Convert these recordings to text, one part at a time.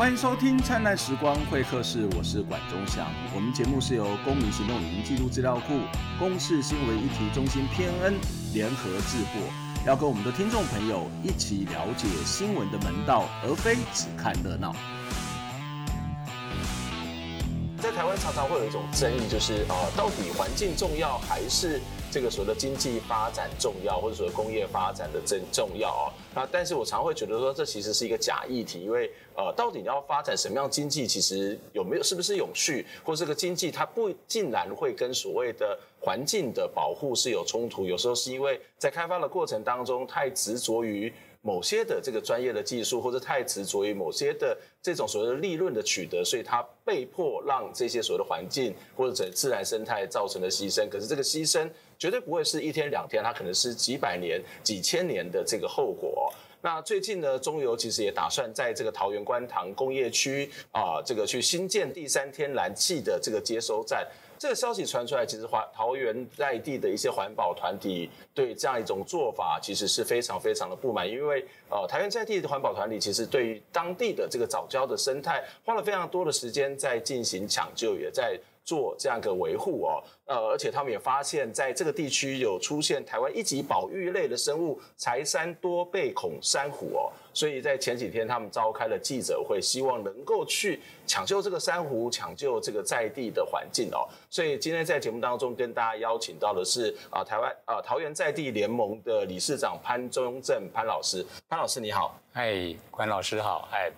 欢迎收听《灿烂时光会客室》，我是管中祥。我们节目是由公民行动影音记录资料库、公视新闻议题中心偏恩联合制作，要跟我们的听众朋友一起了解新闻的门道，而非只看热闹。在台湾常常会有一种争议，就是呃，到底环境重要还是这个所谓的经济发展重要，或者说工业发展的真重要啊？那但是我常会觉得说，这其实是一个假议题，因为呃，到底你要发展什么样经济，其实有没有是不是永续，或这个经济它不竟然会跟所谓的环境的保护是有冲突，有时候是因为在开发的过程当中太执着于。某些的这个专业的技术，或者太执着于某些的这种所谓的利润的取得，所以它被迫让这些所谓的环境或者自然生态造成的牺牲。可是这个牺牲绝对不会是一天两天，它可能是几百年、几千年的这个后果。那最近呢，中油其实也打算在这个桃园观塘工业区啊，这个去新建第三天然气的这个接收站。这个消息传出来，其实环桃园在地的一些环保团体对这样一种做法，其实是非常非常的不满，因为呃，桃园在地的环保团体其实对于当地的这个早礁的生态，花了非常多的时间在进行抢救，也在。做这样一个维护哦，呃，而且他们也发现，在这个地区有出现台湾一级保育类的生物柴山多背孔珊瑚哦，所以在前几天他们召开了记者会，希望能够去抢救这个珊瑚，抢救这个在地的环境哦。所以今天在节目当中跟大家邀请到的是啊，台湾啊桃园在地联盟的理事长潘忠正潘老师，潘老师你好，嗨，关老师好，嗨。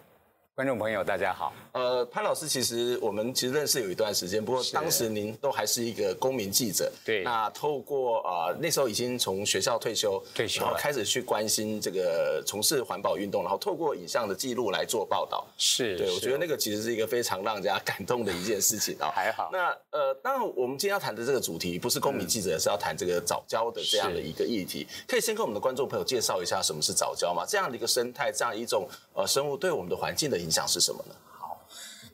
观众朋友，大家好。呃，潘老师，其实我们其实认识有一段时间，不过当时您都还是一个公民记者。对。那透过呃那时候已经从学校退休，退休，然后开始去关心这个从事环保运动，然后透过影像的记录来做报道。是。对，我觉得那个其实是一个非常让人家感动的一件事情啊。还好。那呃，当然我们今天要谈的这个主题不是公民记者，嗯、是要谈这个早教的这样的一个议题。可以先跟我们的观众朋友介绍一下什么是早教吗？这样的一个生态，这样一种呃生物对我们的环境的影响是什么呢？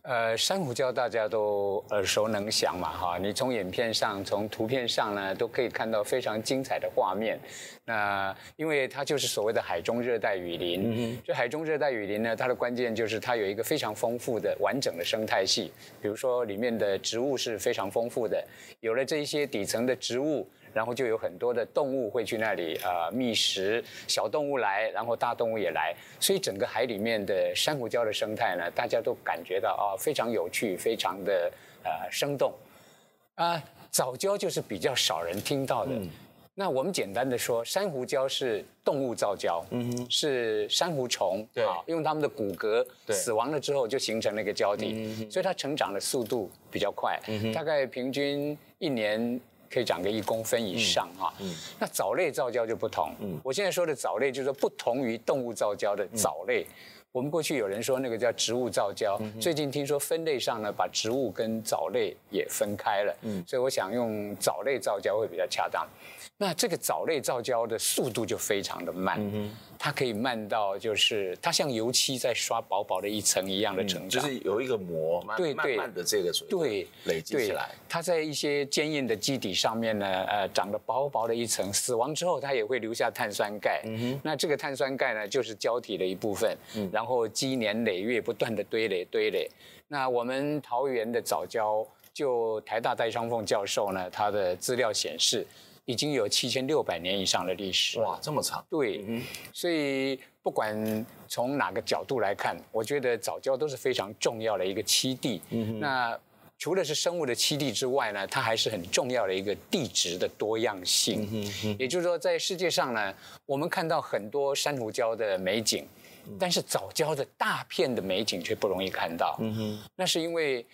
呃，珊瑚礁大家都耳熟能详嘛，哈，你从影片上、从图片上呢，都可以看到非常精彩的画面。那因为它就是所谓的海中热带雨林，嗯，这海中热带雨林呢，它的关键就是它有一个非常丰富的完整的生态系，比如说里面的植物是非常丰富的，有了这一些底层的植物。然后就有很多的动物会去那里呃觅食，小动物来，然后大动物也来，所以整个海里面的珊瑚礁的生态呢，大家都感觉到啊、哦、非常有趣，非常的呃生动。啊，藻礁就是比较少人听到的。嗯、那我们简单的说，珊瑚礁是动物造礁，嗯哼，是珊瑚虫对啊，用它们的骨骼死亡了之后就形成了一个礁体，嗯、所以它成长的速度比较快，大概平均一年。可以长个一公分以上哈，那藻类造礁就不同。嗯、我现在说的藻类就是说不同于动物造礁的藻类。嗯、我们过去有人说那个叫植物造礁，嗯、最近听说分类上呢，把植物跟藻类也分开了。嗯、所以我想用藻类造礁会比较恰当。那这个藻类造礁的速度就非常的慢。嗯它可以慢到，就是它像油漆在刷薄薄的一层一样的成长，嗯、就是有一个膜，对慢慢的这个对累积起来。它在一些坚硬的基底上面呢，呃，长得薄薄的一层，死亡之后它也会留下碳酸钙。嗯哼，那这个碳酸钙呢，就是胶体的一部分。嗯，然后积年累月不断的堆垒堆垒。那我们桃园的藻礁，就台大戴昌凤教授呢，他的资料显示。已经有七千六百年以上的历史。哇，这么长！对，嗯、所以不管从哪个角度来看，我觉得藻礁都是非常重要的一个栖地。那除了是生物的栖地之外呢，它还是很重要的一个地质的多样性。嗯、哼也就是说，在世界上呢，我们看到很多珊瑚礁的美景，嗯、但是藻礁的大片的美景却不容易看到。嗯、哼那是因为。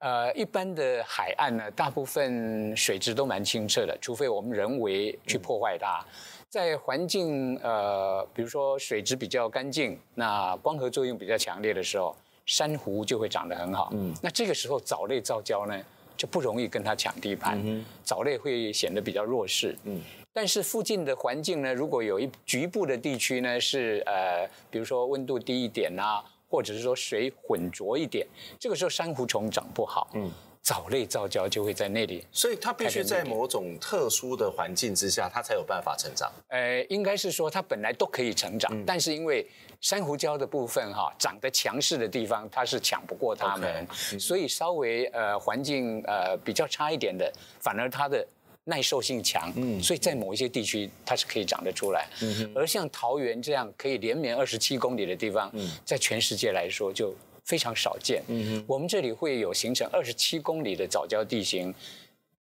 呃，一般的海岸呢，大部分水质都蛮清澈的，除非我们人为去破坏它。在环境呃，比如说水质比较干净，那光合作用比较强烈的时候，珊瑚就会长得很好。嗯，那这个时候藻类造礁呢，就不容易跟它抢地盘，嗯、藻类会显得比较弱势。嗯，但是附近的环境呢，如果有一局部的地区呢，是呃，比如说温度低一点啊。或者是说水混浊一点，这个时候珊瑚虫长不好。嗯，藻类造礁就会在那里，所以它必须在某种特殊的环境之下，它才有办法成长。呃，应该是说它本来都可以成长，嗯、但是因为珊瑚礁的部分哈，长得强势的地方它是抢不过它们，okay, 所以稍微呃环境呃比较差一点的，反而它的耐受性强，嗯，所以在某一些地区它是可以长得出来。嗯哼，而像桃园这样可以连绵二十七公里的地方，嗯，在全世界来说就。非常少见。嗯哼，我们这里会有形成二十七公里的藻礁地形。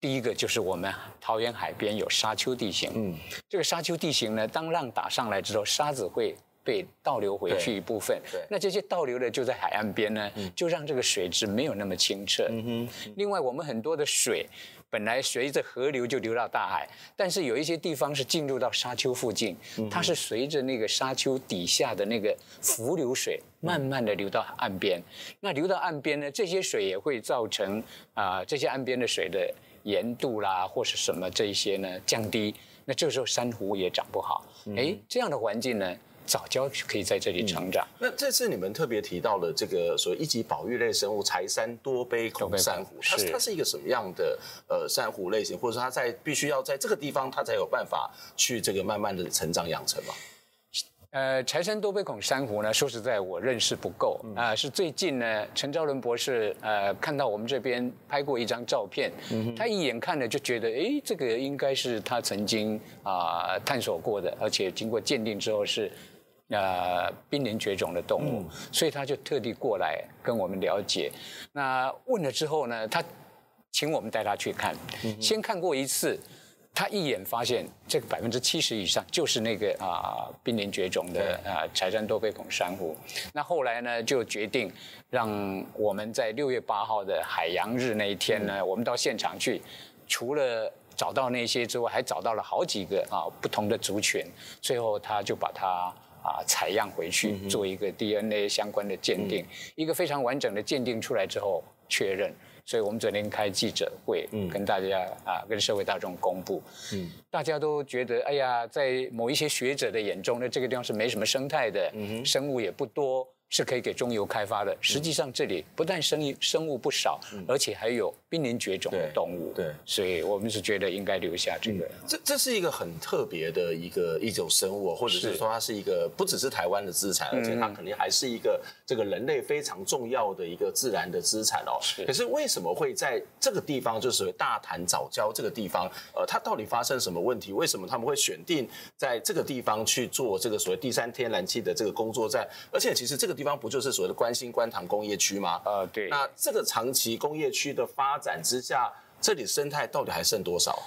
第一个就是我们桃园海边有沙丘地形。嗯，这个沙丘地形呢，当浪打上来之后，沙子会被倒流回去一部分。对，对，那这些倒流的就在海岸边呢，就让这个水质没有那么清澈。嗯哼，另外我们很多的水。本来随着河流就流到大海，但是有一些地方是进入到沙丘附近，它是随着那个沙丘底下的那个伏流水，慢慢的流到岸边。那流到岸边呢，这些水也会造成啊、呃，这些岸边的水的盐度啦，或是什么这一些呢降低。那这个时候珊瑚也长不好。哎，这样的环境呢？藻礁可以在这里成长。嗯、那这次你们特别提到了这个所谓一级保育类生物柴山多杯孔珊瑚，它是它是一个什么样的呃珊瑚类型，或者说它在必须要在这个地方它才有办法去这个慢慢的成长养成吗？呃，柴山多杯孔珊瑚呢，说实在我认识不够啊、呃，是最近呢，陈昭伦博士呃看到我们这边拍过一张照片，嗯、他一眼看了就觉得，哎，这个应该是他曾经啊、呃、探索过的，而且经过鉴定之后是。呃，濒临绝种的动物，嗯，所以他就特地过来跟我们了解。那问了之后呢，他请我们带他去看，嗯，先看过一次，他一眼发现这个百分之七十以上就是那个啊濒临绝种的啊柴山多杯孔珊瑚。那后来呢，就决定让我们在六月八号的海洋日那一天呢，嗯，我们到现场去，除了找到那些之外，还找到了好几个啊不同的族群。最后他就把它。啊，采样回去做一个 DNA 相关的鉴定，嗯，一个非常完整的鉴定出来之后确认，所以我们昨天开记者会，跟大家啊，跟社会大众公布，嗯，大家都觉得，哎呀，在某一些学者的眼中呢，这个地方是没什么生态的，嗯，生物也不多。是可以给中油开发的。实际上，这里不但生物生物不少，嗯，而且还有濒临绝种的动物。对，对，所以我们是觉得应该留下这个。嗯，这这是一个很特别的一个一种生物，或者是说它是一个不只是台湾的资产，而且它肯定还是一个这个人类非常重要的一个自然的资产哦。是。可是为什么会在这个地方，就是大潭早礁这个地方，呃，它到底发生什么问题？为什么他们会选定在这个地方去做这个所谓第三天然气的这个工作站？而且其实这个地方不就是所谓的关心观塘工业区吗？呃，对。那这个长期工业区的发展之下，这里生态到底还剩多少？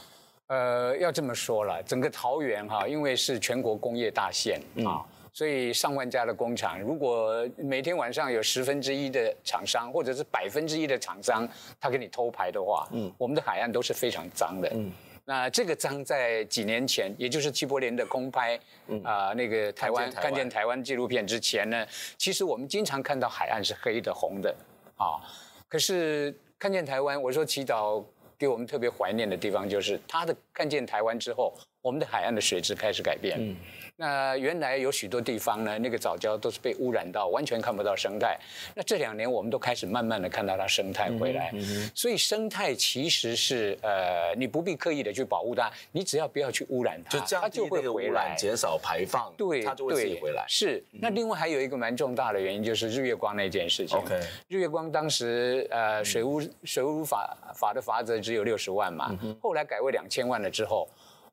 呃，要这么说了，整个桃园哈，因为是全国工业大县啊，所以上万家的工厂，如果每天晚上有十分之一的厂商或者是百分之一的厂商，他给你偷排的话，嗯，我们的海岸都是非常脏的，嗯。那这个章在几年前，也就是齐柏林的公拍，啊、嗯。呃，那个台湾看见台湾。纪录片之前呢，其实我们经常看到海岸是黑的、红的，啊，可是看见台湾，我说祈祷给我们特别怀念的地方，就是他的看见台湾之后，我们的海岸的水质开始改变。嗯那原来有许多地方呢，那个藻礁都是被污染到，完全看不到生态。那这两年我们都开始慢慢的看到它生态回来。嗯嗯、所以生态其实是呃，你不必刻意的去保护它，你只要不要去污染它，就它就会回来，减少排放，对，它就会自己回来。是。那另外还有一个蛮重大的原因，就是日月光那件事情。OK。日月光当时呃，水污水污法法的罚则只有六十万嘛，嗯，后来改为两千万了之后。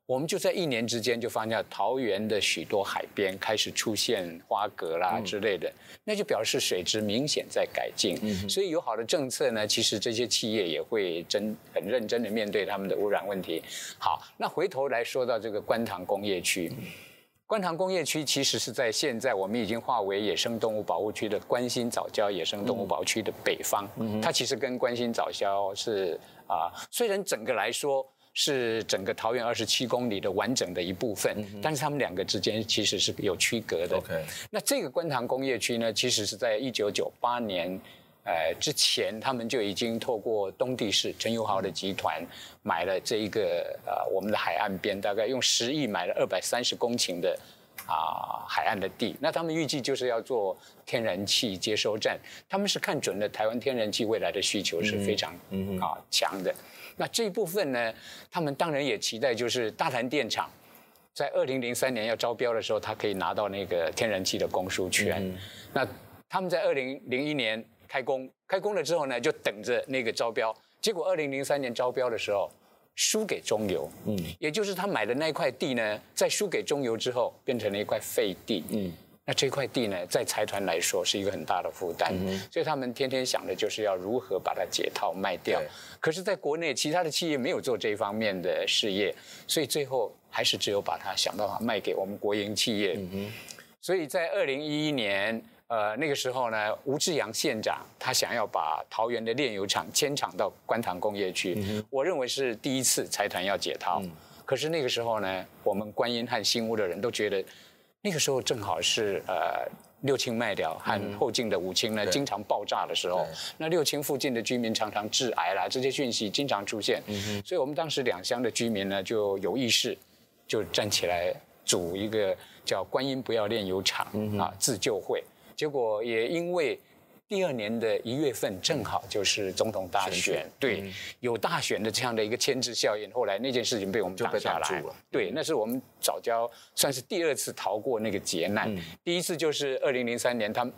我们就在一年之间就发现桃园的许多海边开始出现花蛤啦之类的，那就表示水质明显在改进。所以有好的政策呢，其实这些企业也会真很认真的面对他们的污染问题。好，那回头来说到这个观塘工业区，观塘工业区其实是在现在我们已经划为野生动物保护区的关心早教野生动物保护区的北方，它其实跟关心早教是啊，虽然整个来说。是整个桃园二十七公里的完整的一部分，嗯、但是他们两个之间其实是有区隔的。那这个观塘工业区呢，其实是在一九九八年，呃之前，他们就已经透过东地市陈友豪的集团买了这一个呃我们的海岸边，大概用十亿买了二百三十公顷的啊海岸的地。那他们预计就是要做天然气接收站，他们是看准了台湾天然气未来的需求是非常啊强的。那这一部分呢，他们当然也期待就是大潭电厂在二零零三年要招标的时候，他可以拿到那个天然气的供输权。那他们在二零零一年开工，开工了之后呢，就等着那个招标。结果二零零三年招标的时候，输给中油，嗯，也就是他买的那块地呢，在输给中油之后，变成了一块废地，嗯，那这块地呢，在财团来说是一个很大的负担，嗯，所以他们天天想的就是要如何把它解套卖掉。可是，在国内其他的企业没有做这方面的事业，所以最后还是只有把它想办法卖给我们国营企业。嗯，所以在二零一一年。呃，那个时候呢，吴志阳县长他想要把桃园的炼油厂迁厂到观塘工业区，嗯、我认为是第一次财团要解套。嗯、可是那个时候呢，我们观音和新屋的人都觉得，那个时候正好是呃六轻卖掉和后进的五轻呢、嗯、经常爆炸的时候，那六轻附近的居民常常致癌啦，这些讯息经常出现，嗯、所以我们当时两乡的居民呢就有意识，就站起来组一个叫观音不要炼油厂、嗯、啊自救会。结果也因为第二年的一月份正好就是总统大选，选对，嗯、有大选的这样的一个牵制效应，后来那件事情被我们挡下来了。对，那是我们早教算是第二次逃过那个劫难。嗯、第一次就是二零零三年，他们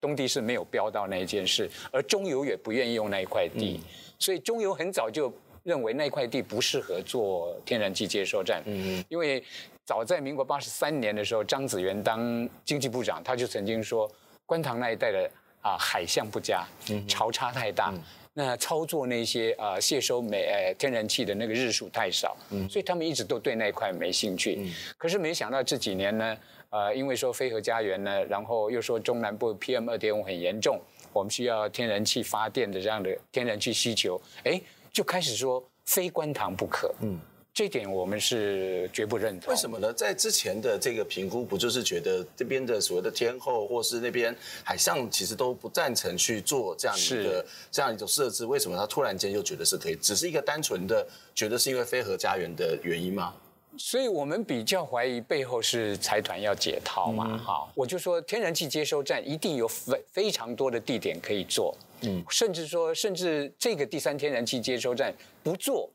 东帝是没有标到那一件事，而中油也不愿意用那一块地，嗯、所以中油很早就认为那块地不适合做天然气接收站。嗯，因为。早在民国八十三年的时候，张子元当经济部长，他就曾经说，观塘那一带的啊海象不佳，潮差太大，嗯、那操作那些啊卸收煤呃天然气的那个日数太少，嗯、所以他们一直都对那一块没兴趣。嗯、可是没想到这几年呢，呃，因为说飞河家园呢，然后又说中南部 PM 二点五很严重，我们需要天然气发电的这样的天然气需求，哎，就开始说非观塘不可。嗯。这点我们是绝不认同。为什么呢？在之前的这个评估，不就是觉得这边的所谓的天后，或是那边海上，其实都不赞成去做这样一个是这样一种设置？为什么他突然间又觉得是可以？只是一个单纯的觉得是因为非核家园的原因吗？所以我们比较怀疑背后是财团要解套嘛？哈、嗯，我就说天然气接收站一定有非非常多的地点可以做，嗯，甚至说甚至这个第三天然气接收站不做。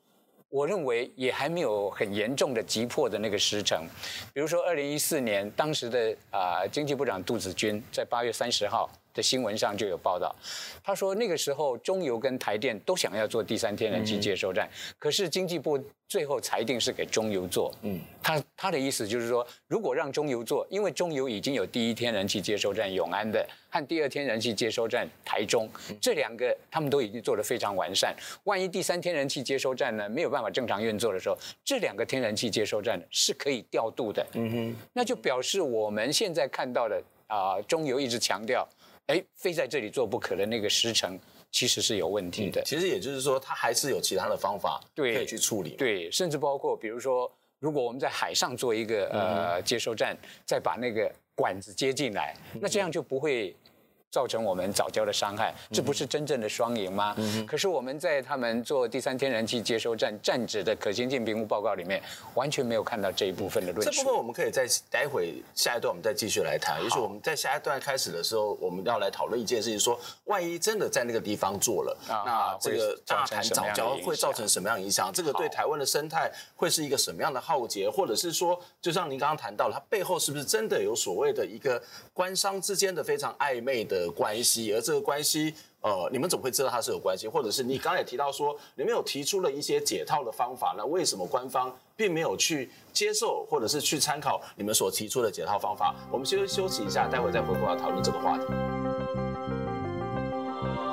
我认为也还没有很严重的急迫的那个时程，比如说二零一四年，当时的啊、经济部长杜子君在八月三十号的新闻上就有报道，他说那个时候中油跟台电都想要做第三天然气接收站，嗯、可是经济部最后裁定是给中油做。嗯，他他的意思就是说，如果让中油做，因为中油已经有第一天然气接收站永安的和第二天然气接收站台中这两个，他们都已经做得非常完善。万一第三天然气接收站呢没有办法正常运作的时候，这两个天然气接收站是可以调度的。嗯哼，那就表示我们现在看到的啊、呃，中油一直强调。哎，非在这里做不可的那个时程，其实是有问题的。嗯、其实也就是说，它还是有其他的方法可以去处理。对，对，甚至包括比如说，如果我们在海上做一个呃接收站，再把那个管子接进来，那这样就不会。造成我们早教的伤害，这不是真正的双赢吗？嗯、可是我们在他们做第三天然气接收站站址的可行性评估报告里面，完全没有看到这一部分的论述。这部分我们可以在待会下一段我们再继续来谈。也许我们在下一段开始的时候，我们要来讨论一件事情：说万一真的在那个地方做了，啊、那这个大潭早教会造成什么样的影响？这个对台湾的生态会是一个什么样的浩劫？或者是说，就像您刚刚谈到了，它背后是不是真的有所谓的一个官商之间的非常暧昧的？关系，而这个关系，呃，你们怎么会知道它是有关系？或者是你刚才也提到说，你们有提出了一些解套的方法，那为什么官方并没有去接受，或者是去参考你们所提出的解套方法？我们先休息一下，待会再回过来讨论这个话题。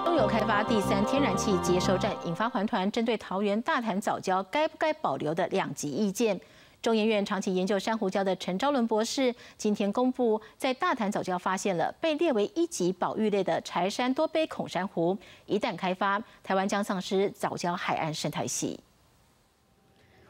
中油开发第三天然气接收站，引发环团针对桃园大潭藻礁该不该保留的两极意见。中研院长期研究珊瑚礁的陈昭伦博士今天公布，在大潭藻礁发现了被列为一级保育类的柴山多杯孔珊瑚，一旦开发，台湾将丧失藻礁海岸生态系。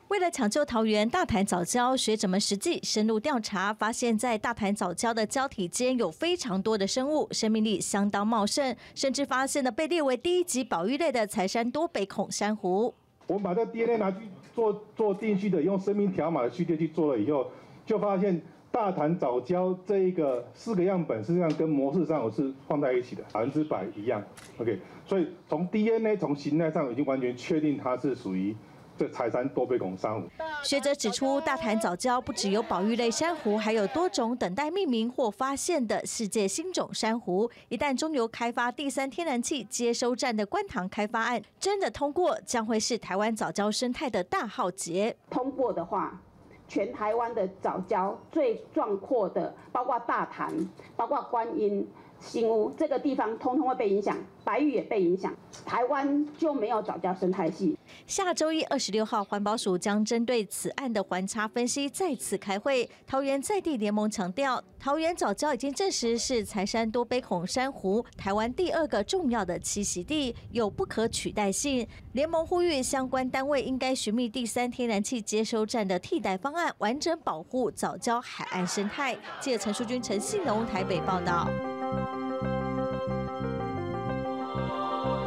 为了抢救桃园大潭藻礁，学者们实际深入调查，发现，在大潭藻礁的礁体间有非常多的生物，生命力相当茂盛，甚至发现了被列为第一级保育类的柴山多杯孔珊瑚。我们把这 DNA 拿去做做定序的，用生命条码的序列去做了以后，就发现大潭早礁这一个四个样本实际上跟模式上我是放在一起的，百分之百一样。OK，所以从 DNA 从形态上已经完全确定它是属于。这柴山多杯拱珊瑚。学者指出，大潭早礁不只有保育类珊瑚，还有多种等待命名或发现的世界新种珊瑚。一旦中油开发第三天然气接收站的观塘开发案真的通过，将会是台湾早礁生态的大浩劫。通过的话，全台湾的早礁最壮阔的，包括大潭，包括观音。新屋这个地方通通会被影响，白玉也被影响，台湾就没有藻礁生态系。下周一二十六号，环保署将针对此案的环差分析再次开会。桃园在地联盟强调，桃园早教已经证实是财山多杯孔珊瑚台湾第二个重要的栖息地，有不可取代性。联盟呼吁相关单位应该寻觅第三天然气接收站的替代方案，完整保护藻礁海岸生态。记者陈淑君、陈信龙台北报道。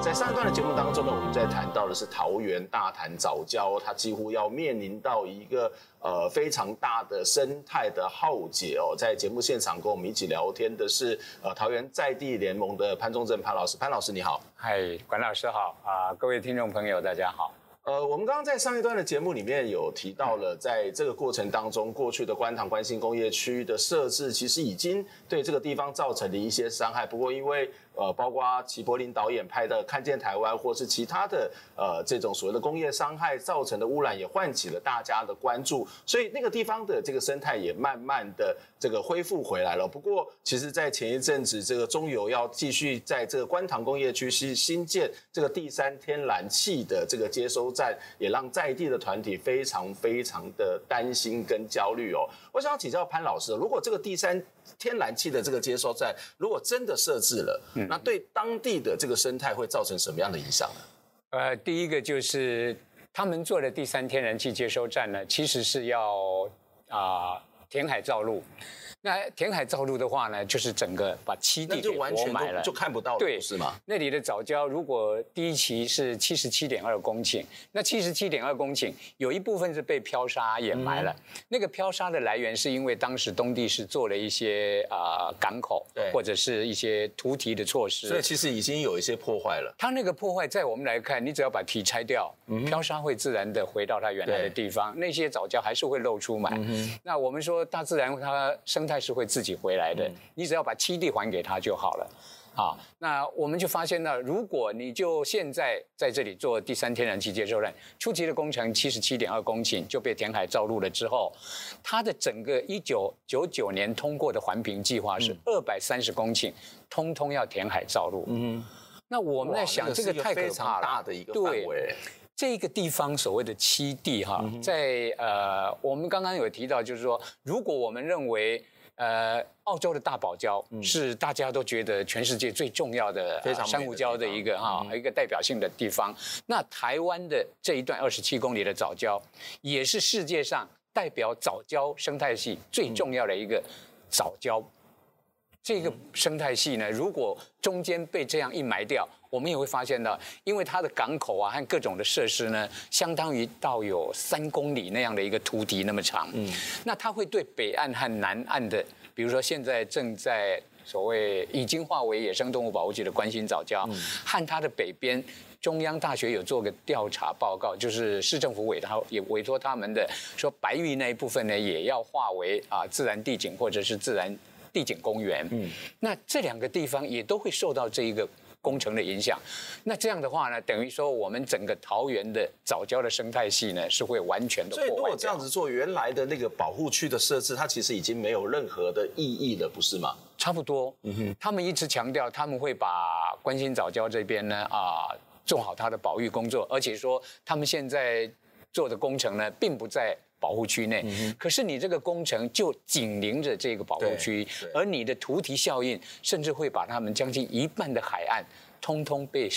在上一段的节目当中呢，我们在谈到的是桃园大潭早礁，它几乎要面临到一个呃非常大的生态的浩劫哦。在节目现场跟我们一起聊天的是呃桃园在地联盟的潘忠正潘老师，潘老师你好，嗨，管老师好啊，各位听众朋友大家好。呃，我们刚刚在上一段的节目里面有提到了，在这个过程当中，过去的观塘关心工业区的设置，其实已经对这个地方造成了一些伤害。不过因为呃，包括齐柏林导演拍的《看见台湾》，或是其他的呃这种所谓的工业伤害造成的污染，也唤起了大家的关注，所以那个地方的这个生态也慢慢的这个恢复回来了。不过，其实，在前一阵子，这个中油要继续在这个观塘工业区新新建这个第三天然气的这个接收站，也让在地的团体非常非常的担心跟焦虑哦。我想请教潘老师，如果这个第三天然气的这个接收站如果真的设置了，那对当地的这个生态会造成什么样的影响呢？呃，第一个就是他们做的第三天然气接收站呢，其实是要啊、呃、填海造陆。那填海造陆的话呢，就是整个把七地给活埋了，就看不到了，对，是吗？那里的藻礁如果第一期是七十七点二公顷，那七十七点二公顷有一部分是被漂沙掩埋了。嗯、那个漂沙的来源是因为当时东帝是做了一些啊、呃、港口，对，或者是一些突堤的措施，所以其实已经有一些破坏了。它那个破坏，在我们来看，你只要把堤拆掉，嗯、漂沙会自然的回到它原来的地方，那些藻礁还是会露出来。嗯、那我们说大自然它生态是会自己回来的，你只要把七地还给他就好了，啊，那我们就发现呢，如果你就现在在这里做第三天然气接收站，初期的工程七十七点二公顷就被填海造陆了之后，它的整个一九九九年通过的环评计划是二百三十公顷，通通要填海造陆。嗯，那我们在想，这个太可怕了，大的一个范围。这个地方所谓的七地哈，在呃，我们刚刚有提到，就是说，如果我们认为。呃，澳洲的大堡礁是大家都觉得全世界最重要的珊瑚礁的一个哈一个代表性的地方。那台湾的这一段二十七公里的藻礁，也是世界上代表藻礁生态系最重要的一个藻礁。这个生态系呢，如果中间被这样一埋掉，我们也会发现到，因为它的港口啊和各种的设施呢，相当于到有三公里那样的一个突堤那么长。嗯，那它会对北岸和南岸的，比如说现在正在所谓已经化为野生动物保护区的观新藻礁，嗯、和它的北边，中央大学有做个调查报告，就是市政府委他也委托他们的说，白玉那一部分呢，也要划为啊自然地景或者是自然。地景公园，嗯，那这两个地方也都会受到这一个工程的影响。那这样的话呢，等于说我们整个桃园的藻礁的生态系呢是会完全的破坏。所以如果这样子做，原来的那个保护区的设置，它其实已经没有任何的意义了，不是吗？差不多，嗯哼。他们一直强调他们会把观新藻礁这边呢啊做好它的保育工作，而且说他们现在做的工程呢，并不在。保护区内，可是你这个工程就紧邻着这个保护区，而你的图题效应甚至会把他们将近一半的海岸通通被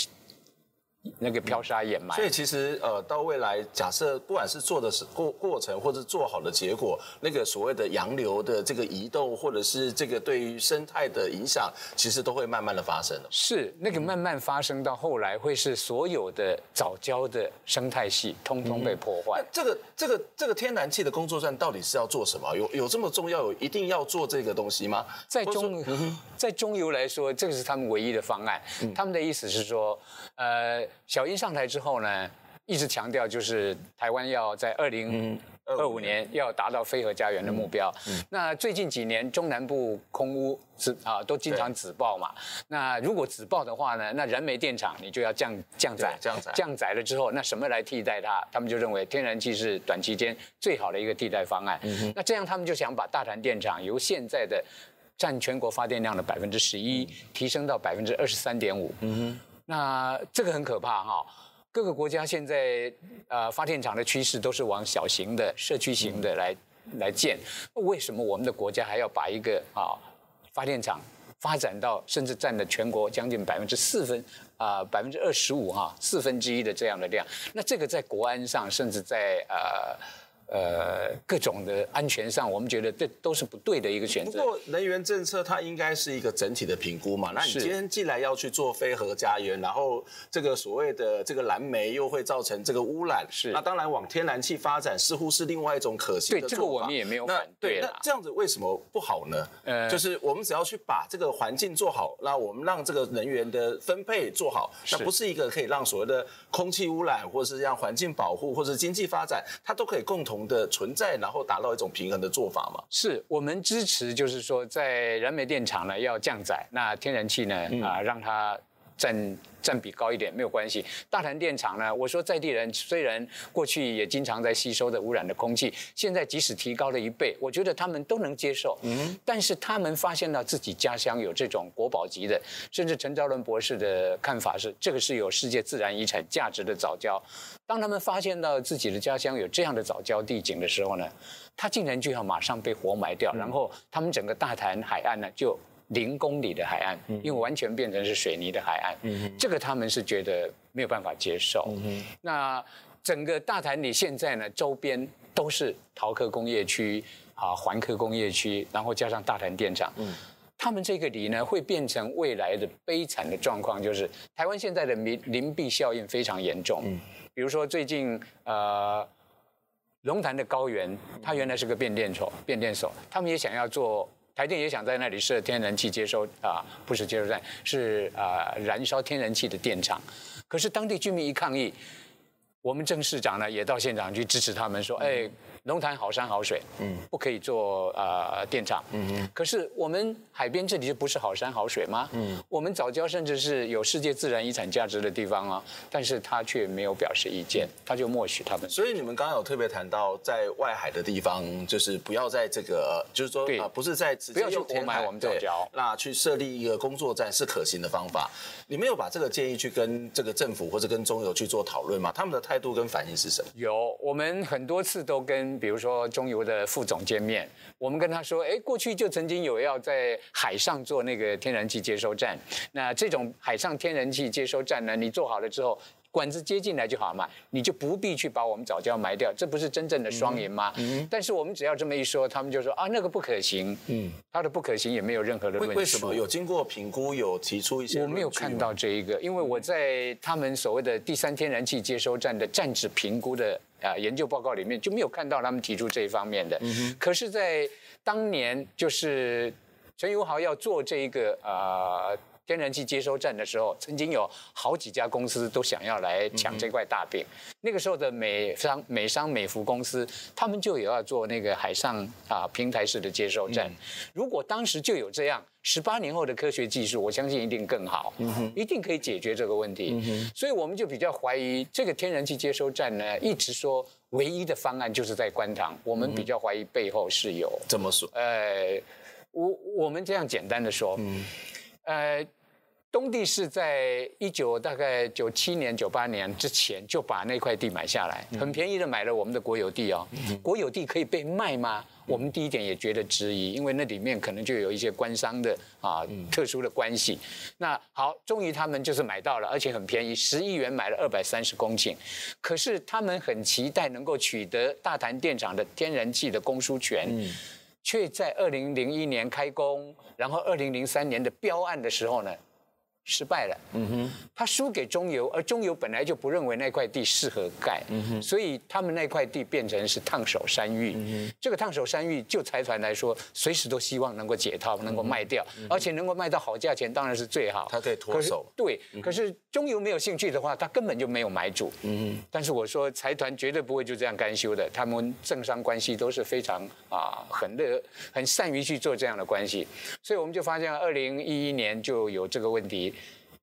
那个飘沙掩埋。所以其实呃，到未来假设不管是做的是过过程，或者做好的结果，那个所谓的洋流的这个移动，或者是这个对于生态的影响，其实都会慢慢的发生。是那个慢慢发生到后来，会是所有的藻礁的生态系通通被破坏。这个这个这个天然气的工作站到底是要做什么？有有这么重要？有一定要做这个东西吗？在中在中游来说，这个是他们唯一的方案。他们的意思是说，呃，小英上台之后呢，一直强调就是台湾要在二零二五年要达到非核家园的目标。那最近几年中南部空污是啊都经常紫爆嘛。那如果紫爆的话呢，那燃煤电厂你就要降降载，降载降载了之后，那什么来替代它？他们就认为天然气是短期间最好的一个替代方案。那这样他们就想把大潭电厂由现在的占全国发电量的百分之十一提升到百分之二十三点五。嗯哼，那这个很可怕哈。各个国家现在呃发电厂的趋势都是往小型的社区型的来来建。为什么我们的国家还要把一个啊发电厂发展到甚至占了全国将近百分之四分啊百分之二十五哈四分之一的这样的量？那这个在国安上，甚至在呃。呃，各种的安全上，我们觉得这都是不对的一个选择。不过，能源政策它应该是一个整体的评估嘛。那你今天既然要去做非核家园，然后这个所谓的这个蓝煤又会造成这个污染，是。那当然往天然气发展似乎是另外一种可行的这个我们也没有反对。那这样子为什么不好呢？呃，就是我们只要去把这个环境做好，那我们让这个能源的分配做好，那不是一个可以让所谓的空气污染，或者是让环境保护，或者是经济发展，它都可以共同。的存在，然后达到一种平衡的做法嘛？是我们支持，就是说，在燃煤电厂呢要降载，那天然气呢啊、嗯呃、让它占。占比高一点没有关系。大潭电厂呢，我说在地人虽然过去也经常在吸收的污染的空气，现在即使提高了一倍，我觉得他们都能接受。嗯，但是他们发现到自己家乡有这种国宝级的，甚至陈昭伦博士的看法是，这个是有世界自然遗产价值的藻礁。当他们发现到自己的家乡有这样的藻礁地景的时候呢，他竟然就要马上被活埋掉，然后他们整个大潭海岸呢就。零公里的海岸，因为完全变成是水泥的海岸，嗯、这个他们是觉得没有办法接受。嗯、那整个大潭里现在呢，周边都是陶科工业区啊，环科工业区，然后加上大潭电厂，嗯、他们这个里呢会变成未来的悲惨的状况，就是台湾现在的邻邻避效应非常严重。嗯、比如说最近呃，龙潭的高原，它原来是个变电所，变电所，他们也想要做。台电也想在那里设天然气接收啊，不是接收站，是啊燃烧天然气的电厂。可是当地居民一抗议，我们郑市长呢也到现场去支持他们，说：“哎。”龙潭好山好水，嗯，不可以做呃电厂，嗯嗯。可是我们海边这里就不是好山好水吗？嗯，我们早教甚至是有世界自然遗产价值的地方啊，但是他却没有表示意见，他就默许他们。所以你们刚刚有特别谈到，在外海的地方，就是不要在这个，就是说啊，不是在直接用填埋我们早教，那去设立一个工作站是可行的方法。你们有把这个建议去跟这个政府或者跟中油去做讨论吗？他们的态度跟反应是什么？有，我们很多次都跟。比如说中油的副总见面，我们跟他说，哎，过去就曾经有要在海上做那个天然气接收站，那这种海上天然气接收站呢，你做好了之后，管子接进来就好嘛，你就不必去把我们早教埋掉，这不是真正的双赢吗？嗯嗯、但是我们只要这么一说，他们就说啊，那个不可行。嗯，他的不可行也没有任何的论述。为什么有经过评估，有提出一些？我没有看到这一个，因为我在他们所谓的第三天然气接收站的站址评估的啊研究报告里面就没有看到他们提出这一方面的。可是，在当年就是陈友豪要做这一个啊。呃天然气接收站的时候，曾经有好几家公司都想要来抢这块大饼。嗯、那个时候的美商、美商美孚公司，他们就有要做那个海上啊平台式的接收站。嗯、如果当时就有这样，十八年后的科学技术，我相信一定更好，嗯、一定可以解决这个问题。嗯、所以我们就比较怀疑这个天然气接收站呢，一直说唯一的方案就是在观塘。我们比较怀疑背后是有怎么说？呃，我我们这样简单的说，嗯，呃。东地是在一九大概九七年、九八年之前就把那块地买下来，很便宜的买了我们的国有地哦。国有地可以被卖吗？我们第一点也觉得质疑，因为那里面可能就有一些官商的啊特殊的关系。那好，终于他们就是买到了，而且很便宜，十亿元买了二百三十公顷。可是他们很期待能够取得大潭电厂的天然气的供输权，却在二零零一年开工，然后二零零三年的标案的时候呢，失败了，嗯哼，他输给中油，而中油本来就不认为那块地适合盖，嗯哼，所以他们那块地变成是烫手山芋，嗯哼，这个烫手山芋就财团来说，随时都希望能够解套，能够卖掉，嗯、而且能够卖到好价钱，当然是最好。他可以脱手，对，可是中油没有兴趣的话，他根本就没有买主，嗯哼，但是我说财团绝对不会就这样甘休的，他们政商关系都是非常啊很乐很善于去做这样的关系，所以我们就发现二零一一年就有这个问题。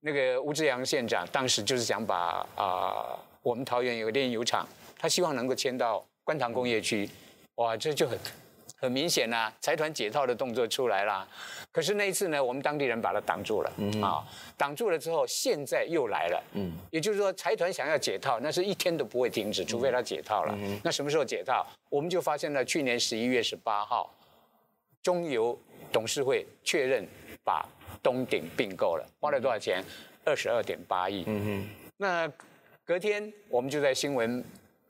那个吴志扬县长当时就是想把啊、呃，我们桃园有个炼油厂，他希望能够迁到观塘工业区，哇，这就很很明显啦，财团解套的动作出来啦。可是那一次呢，我们当地人把它挡住了，嗯啊，挡住了之后，现在又来了，嗯，也就是说，财团想要解套，那是一天都不会停止，除非他解套了。嗯、那什么时候解套？我们就发现了，去年十一月十八号，中油董事会确认把。东鼎并购了，花了多少钱？二十二点八亿。嗯哼。那隔天我们就在新闻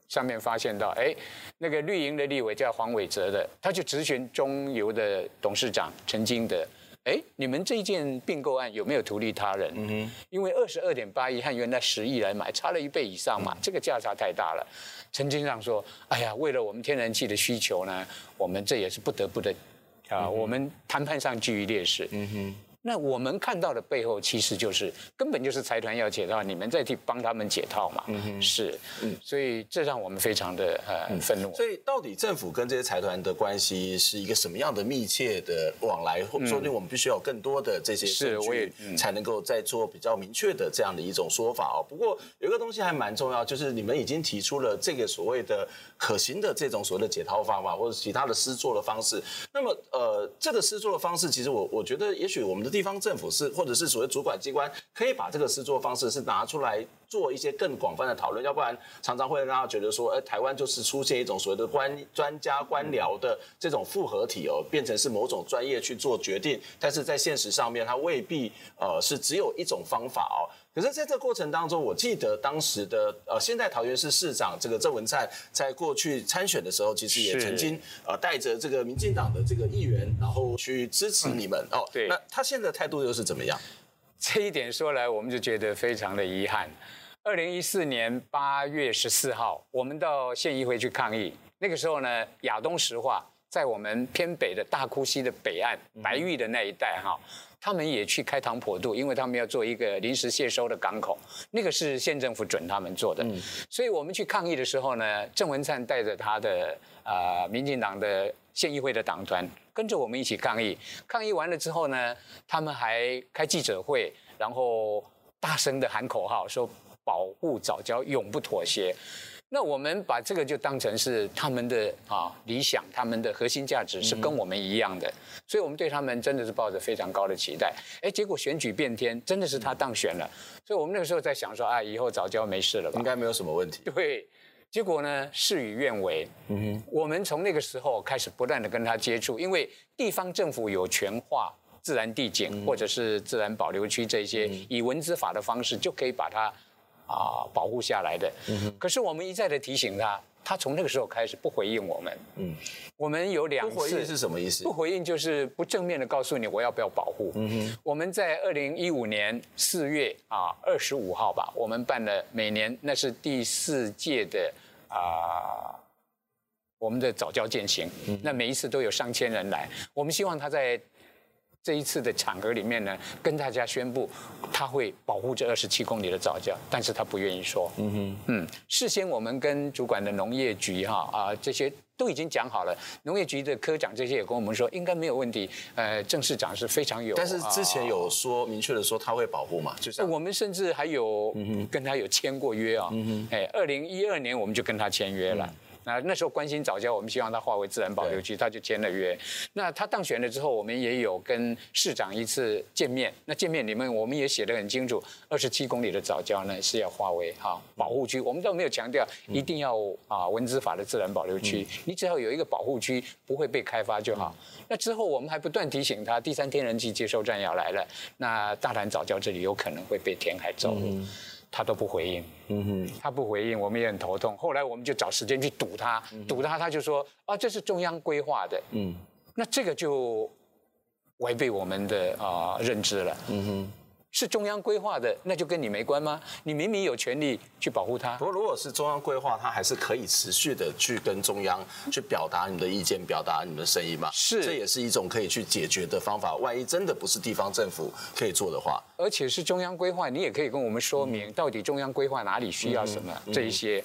上面发现到，哎，那个绿营的立委叫黄伟哲的，他就质询中油的董事长陈金德，哎，你们这一件并购案有没有图利他人？嗯哼。因为二十二点八亿和原来十亿来买，差了一倍以上嘛，这个价差太大了。陈金长说，哎呀，为了我们天然气的需求呢，我们这也是不得不的，啊，嗯、我们谈判上居于劣势。嗯哼。那我们看到的背后，其实就是根本就是财团要解套，你们再去帮他们解套嘛？嗯哼，是，嗯，所以这让我们非常的呃愤怒。所以到底政府跟这些财团的关系是一个什么样的密切的往来？或者说，我们必须要有更多的这些证据，才能够再做比较明确的这样的一种说法哦。不过有一个东西还蛮重要，就是你们已经提出了这个所谓的可行的这种所谓的解套方法，或者其他的施作的方式。那么呃，这个施作的方式，其实我我觉得，也许我们的。地方政府是，或者是所谓主管机关，可以把这个试作方式是拿出来做一些更广泛的讨论，要不然常常会让大家觉得说，哎，台湾就是出现一种所谓的官专家官僚的这种复合体哦，变成是某种专业去做决定，但是在现实上面，它未必呃是只有一种方法哦。可是，在这个过程当中，我记得当时的呃，现在桃园市市长这个郑文灿，在过去参选的时候，其实也曾经呃带着这个民进党的这个议员，然后去支持你们、嗯、哦。对。那他现在的态度又是怎么样？这一点说来，我们就觉得非常的遗憾。二零一四年八月十四号，我们到县议会去抗议，那个时候呢，亚东石化在我们偏北的大窟溪的北岸，白玉的那一带哈。他们也去开膛破肚，因为他们要做一个临时卸收的港口，那个是县政府准他们做的。嗯、所以我们去抗议的时候呢，郑文灿带着他的啊、呃、民进党的县议会的党团跟着我们一起抗议。抗议完了之后呢，他们还开记者会，然后大声的喊口号，说保护早教永不妥协。那我们把这个就当成是他们的啊理想，他们的核心价值是跟我们一样的，嗯、所以我们对他们真的是抱着非常高的期待。哎，结果选举变天，真的是他当选了，所以我们那个时候在想说啊，以后早教没事了吧？应该没有什么问题。对，结果呢，事与愿违。嗯哼，我们从那个时候开始不断的跟他接触，因为地方政府有权划自然地景、嗯、或者是自然保留区这些，以文字法的方式就可以把它。啊，保护下来的。嗯。可是我们一再的提醒他，他从那个时候开始不回应我们。嗯。我们有两次。不回应是什么意思？不回应就是不正面的告诉你我要不要保护。嗯哼。我们在二零一五年四月啊二十五号吧，我们办了每年那是第四届的啊我们的早教践行。嗯。那每一次都有上千人来，我们希望他在。这一次的场合里面呢，跟大家宣布他会保护这二十七公里的早教，但是他不愿意说。嗯哼，嗯，事先我们跟主管的农业局哈啊这些都已经讲好了，农业局的科长这些也跟我们说应该没有问题。呃，郑市长是非常有，但是之前有说明确的说他会保护嘛？就是我们甚至还有跟他有签过约啊。嗯哼，哎，二零一二年我们就跟他签约了。那那时候关心早教，我们希望它划为自然保留区，他就签了约。那他当选了之后，我们也有跟市长一次见面。那见面里面我们也写得很清楚，二十七公里的早教呢是要划为哈保护区。我们倒没有强调一定要啊文资法的自然保留区，你只要有一个保护区不会被开发就好。那之后我们还不断提醒他，第三天然气接收站要来了，那大潭早教这里有可能会被填海造陆。他都不回应，嗯哼，他不回应，我们也很头痛。后来我们就找时间去堵他，堵他，他就说啊，这是中央规划的，嗯，那这个就违背我们的啊、呃、认知了，嗯哼。是中央规划的，那就跟你没关吗？你明明有权利去保护它。不过，如果是中央规划，它还是可以持续的去跟中央去表达你的意见，表达你的声音嘛？是，这也是一种可以去解决的方法。万一真的不是地方政府可以做的话，而且是中央规划，你也可以跟我们说明，到底中央规划哪里需要什么、嗯、这一些。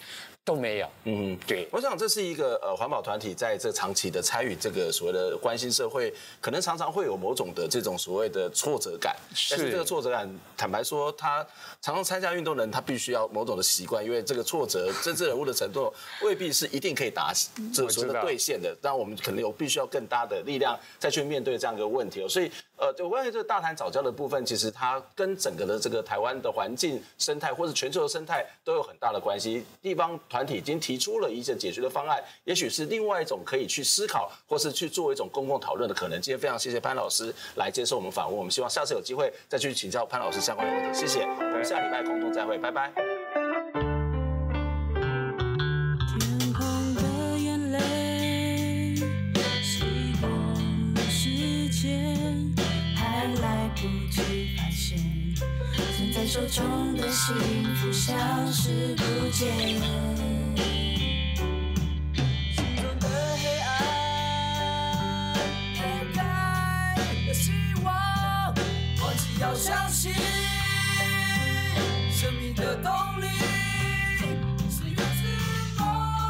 都没有，嗯，对，我想这是一个呃环保团体在这长期的参与这个所谓的关心社会，可能常常会有某种的这种所谓的挫折感。是，但是这个挫折感，坦白说，他常常参加运动的人，他必须要某种的习惯，因为这个挫折，政治人物的程度未必是一定可以达这所谓的兑现的。但我们可能有必须要更大的力量再去面对这样一个问题。所以，呃，有关于这个大潭早教的部分，其实它跟整个的这个台湾的环境生态，或者全球的生态都有很大的关系。地方团体已经提出了一些解决的方案，也许是另外一种可以去思考，或是去做一种公共讨论的可能。今天非常谢谢潘老师来接受我们访问，我们希望下次有机会再去请教潘老师相关的问题。谢谢，我们下礼拜空中再会，拜拜。手中的幸福消失不见。心中的黑暗盖希望，要相信生命的动力我。